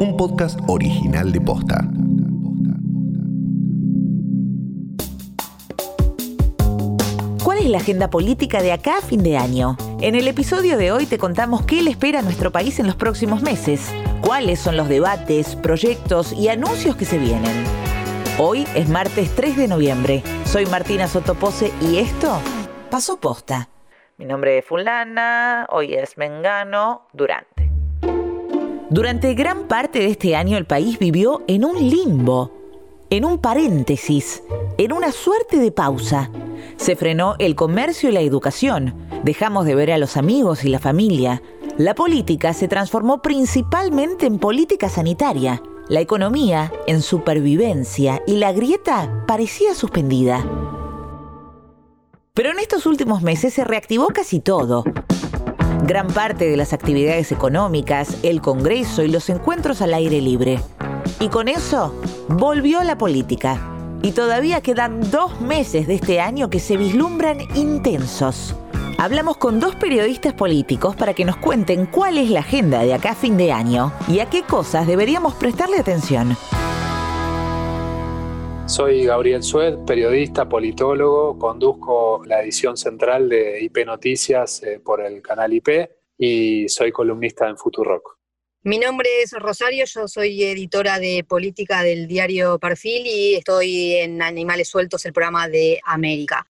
un podcast original de Posta. ¿Cuál es la agenda política de acá a fin de año? En el episodio de hoy te contamos qué le espera a nuestro país en los próximos meses, cuáles son los debates, proyectos y anuncios que se vienen. Hoy es martes 3 de noviembre. Soy Martina Sotopose y esto pasó posta. Mi nombre es Fulana, hoy es Mengano, Durante. Durante gran parte de este año el país vivió en un limbo, en un paréntesis, en una suerte de pausa. Se frenó el comercio y la educación, dejamos de ver a los amigos y la familia. La política se transformó principalmente en política sanitaria, la economía en supervivencia y la grieta parecía suspendida. Pero en estos últimos meses se reactivó casi todo. Gran parte de las actividades económicas, el Congreso y los encuentros al aire libre. Y con eso volvió la política. Y todavía quedan dos meses de este año que se vislumbran intensos. Hablamos con dos periodistas políticos para que nos cuenten cuál es la agenda de acá a fin de año y a qué cosas deberíamos prestarle atención. Soy Gabriel Sued, periodista, politólogo, conduzco la edición central de IP Noticias eh, por el canal IP y soy columnista en Futurock. Mi nombre es Rosario, yo soy editora de política del diario Perfil y estoy en Animales Sueltos, el programa de América.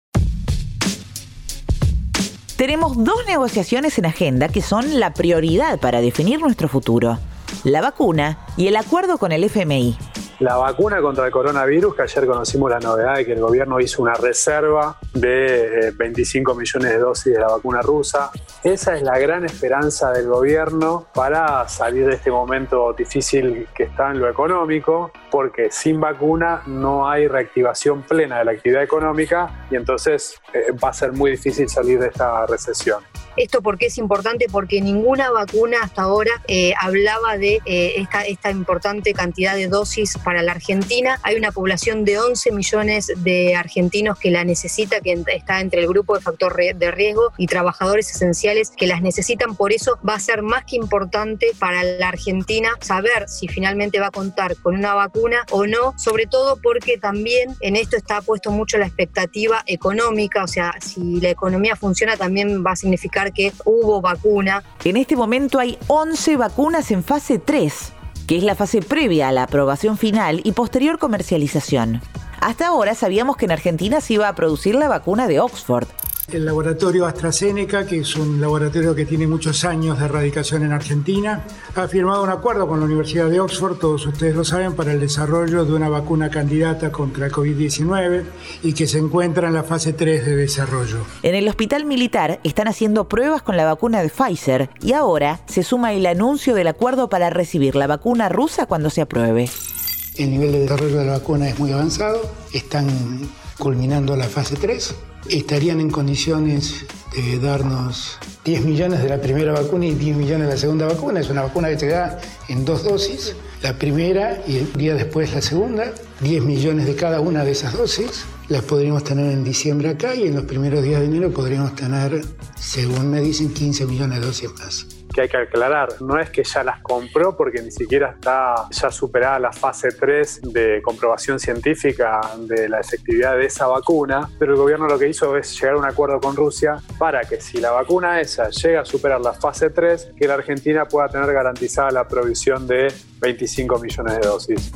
Tenemos dos negociaciones en agenda que son la prioridad para definir nuestro futuro. La vacuna y el acuerdo con el FMI. La vacuna contra el coronavirus, que ayer conocimos la novedad de que el gobierno hizo una reserva de 25 eh, millones de dosis de la vacuna rusa. Esa es la gran esperanza del gobierno para salir de este momento difícil que está en lo económico, porque sin vacuna no hay reactivación plena de la actividad económica y entonces eh, va a ser muy difícil salir de esta recesión. Esto porque es importante, porque ninguna vacuna hasta ahora eh, hablaba de eh, esta, esta importante cantidad de dosis para la Argentina. Hay una población de 11 millones de argentinos que la necesita, que está entre el grupo de factor de riesgo y trabajadores esenciales que las necesitan. Por eso va a ser más que importante para la Argentina saber si finalmente va a contar con una vacuna o no, sobre todo porque también en esto está puesto mucho la expectativa económica, o sea, si la economía funciona también va a significar que hubo vacuna. En este momento hay 11 vacunas en fase 3, que es la fase previa a la aprobación final y posterior comercialización. Hasta ahora sabíamos que en Argentina se iba a producir la vacuna de Oxford, el laboratorio AstraZeneca, que es un laboratorio que tiene muchos años de erradicación en Argentina, ha firmado un acuerdo con la Universidad de Oxford, todos ustedes lo saben, para el desarrollo de una vacuna candidata contra el COVID-19 y que se encuentra en la fase 3 de desarrollo. En el hospital militar están haciendo pruebas con la vacuna de Pfizer y ahora se suma el anuncio del acuerdo para recibir la vacuna rusa cuando se apruebe. El nivel de desarrollo de la vacuna es muy avanzado, están culminando la fase 3 estarían en condiciones de darnos 10 millones de la primera vacuna y 10 millones de la segunda vacuna. Es una vacuna que se da en dos dosis, la primera y el día después la segunda. 10 millones de cada una de esas dosis. Las podríamos tener en diciembre acá y en los primeros días de enero podríamos tener, según me dicen, 15 millones de dosis más que hay que aclarar. No es que ya las compró porque ni siquiera está ya superada la fase 3 de comprobación científica de la efectividad de esa vacuna, pero el gobierno lo que hizo es llegar a un acuerdo con Rusia para que si la vacuna esa llega a superar la fase 3, que la Argentina pueda tener garantizada la provisión de 25 millones de dosis.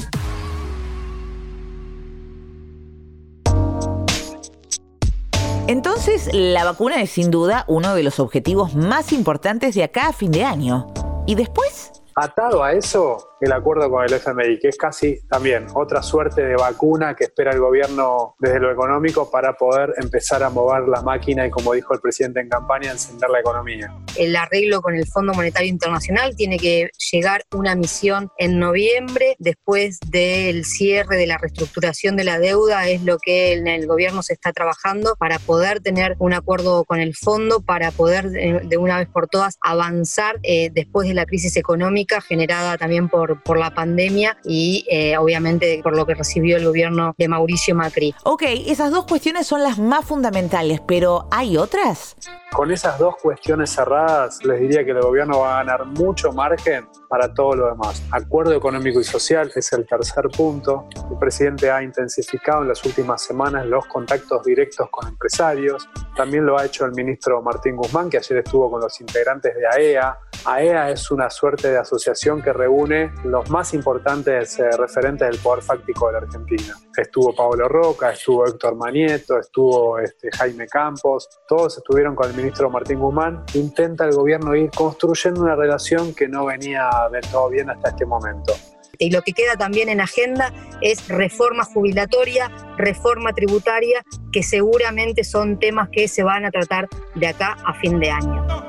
Entonces, la vacuna es sin duda uno de los objetivos más importantes de acá a fin de año. ¿Y después? Atado a eso, el acuerdo con el FMI, que es casi también otra suerte de vacuna que espera el gobierno desde lo económico para poder empezar a mover la máquina y, como dijo el presidente en campaña, encender la economía. El arreglo con el Fondo Monetario Internacional tiene que llegar una misión en noviembre, después del cierre de la reestructuración de la deuda, es lo que en el gobierno se está trabajando para poder tener un acuerdo con el fondo, para poder de una vez por todas avanzar eh, después de la crisis económica generada también por por, por la pandemia y eh, obviamente por lo que recibió el gobierno de Mauricio Macri. Ok, esas dos cuestiones son las más fundamentales, pero ¿hay otras? Con esas dos cuestiones cerradas, les diría que el gobierno va a ganar mucho margen para todo lo demás. Acuerdo económico y social es el tercer punto. El presidente ha intensificado en las últimas semanas los contactos directos con empresarios. También lo ha hecho el ministro Martín Guzmán, que ayer estuvo con los integrantes de AEA. AEA es una suerte de asociación que reúne los más importantes eh, referentes del poder fáctico de la Argentina. Estuvo Pablo Roca, estuvo Héctor Manieto, estuvo este, Jaime Campos, todos estuvieron con el ministro Martín Guzmán, intenta el gobierno ir construyendo una relación que no venía del todo bien hasta este momento. Y lo que queda también en agenda es reforma jubilatoria, reforma tributaria, que seguramente son temas que se van a tratar de acá a fin de año.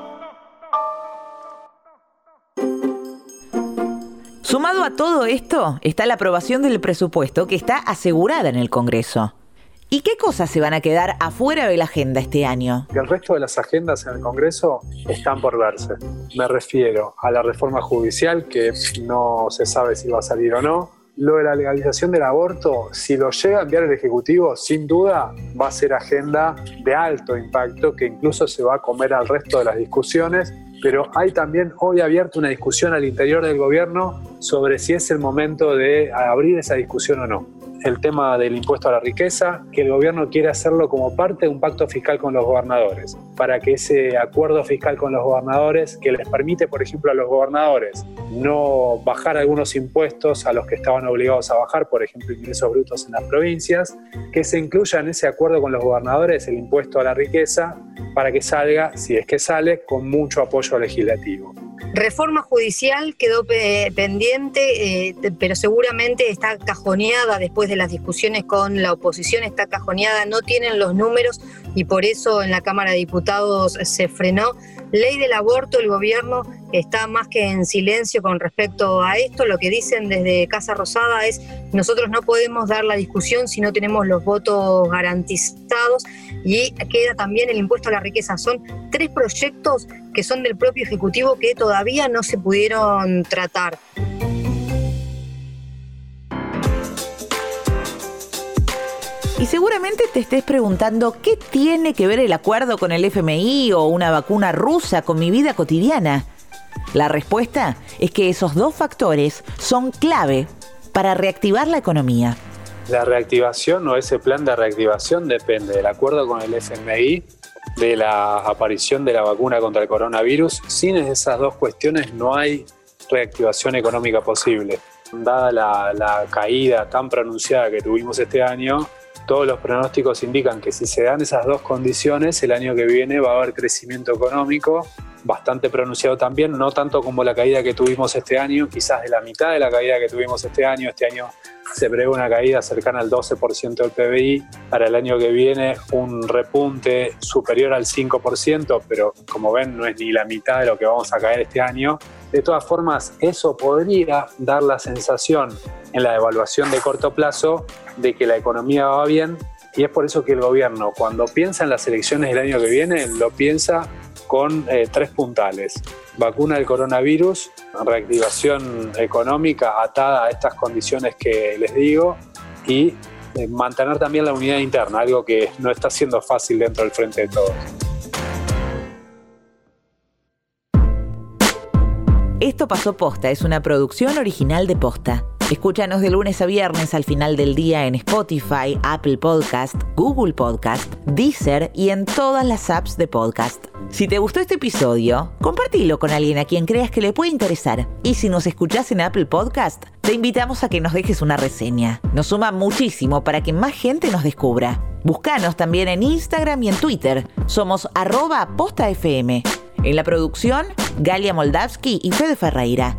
Sumado a todo esto está la aprobación del presupuesto que está asegurada en el Congreso. ¿Y qué cosas se van a quedar afuera de la agenda este año? El resto de las agendas en el Congreso están por verse. Me refiero a la reforma judicial, que no se sabe si va a salir o no. Lo de la legalización del aborto, si lo llega a enviar el Ejecutivo, sin duda va a ser agenda de alto impacto, que incluso se va a comer al resto de las discusiones pero hay también hoy abierta una discusión al interior del gobierno sobre si es el momento de abrir esa discusión o no el tema del impuesto a la riqueza, que el gobierno quiere hacerlo como parte de un pacto fiscal con los gobernadores, para que ese acuerdo fiscal con los gobernadores, que les permite, por ejemplo, a los gobernadores no bajar algunos impuestos a los que estaban obligados a bajar, por ejemplo, ingresos brutos en las provincias, que se incluya en ese acuerdo con los gobernadores el impuesto a la riqueza para que salga, si es que sale, con mucho apoyo legislativo. Reforma judicial quedó pendiente, eh, pero seguramente está cajoneada después de las discusiones con la oposición, está cajoneada, no tienen los números y por eso en la Cámara de Diputados se frenó. Ley del aborto, el gobierno está más que en silencio con respecto a esto. Lo que dicen desde Casa Rosada es nosotros no podemos dar la discusión si no tenemos los votos garantizados y queda también el impuesto a la riqueza. Son tres proyectos que son del propio Ejecutivo que todavía no se pudieron tratar. Y seguramente te estés preguntando qué tiene que ver el acuerdo con el FMI o una vacuna rusa con mi vida cotidiana. La respuesta es que esos dos factores son clave para reactivar la economía. La reactivación o ese plan de reactivación depende del acuerdo con el FMI, de la aparición de la vacuna contra el coronavirus. Sin esas dos cuestiones no hay reactivación económica posible. Dada la, la caída tan pronunciada que tuvimos este año, todos los pronósticos indican que si se dan esas dos condiciones, el año que viene va a haber crecimiento económico bastante pronunciado también, no tanto como la caída que tuvimos este año, quizás de la mitad de la caída que tuvimos este año. Este año se prevé una caída cercana al 12% del PBI. Para el año que viene un repunte superior al 5%, pero como ven no es ni la mitad de lo que vamos a caer este año. De todas formas, eso podría dar la sensación en la evaluación de corto plazo de que la economía va bien y es por eso que el gobierno cuando piensa en las elecciones del año que viene lo piensa con eh, tres puntales. Vacuna del coronavirus, reactivación económica atada a estas condiciones que les digo y eh, mantener también la unidad interna, algo que no está siendo fácil dentro del frente de todos. Esto pasó posta, es una producción original de posta. Escúchanos de lunes a viernes al final del día en Spotify, Apple Podcast, Google Podcast, Deezer y en todas las apps de podcast. Si te gustó este episodio, compartilo con alguien a quien creas que le puede interesar. Y si nos escuchás en Apple Podcast, te invitamos a que nos dejes una reseña. Nos suma muchísimo para que más gente nos descubra. Búscanos también en Instagram y en Twitter. Somos arroba postafm. En la producción, Galia Moldavsky y Fede Ferreira.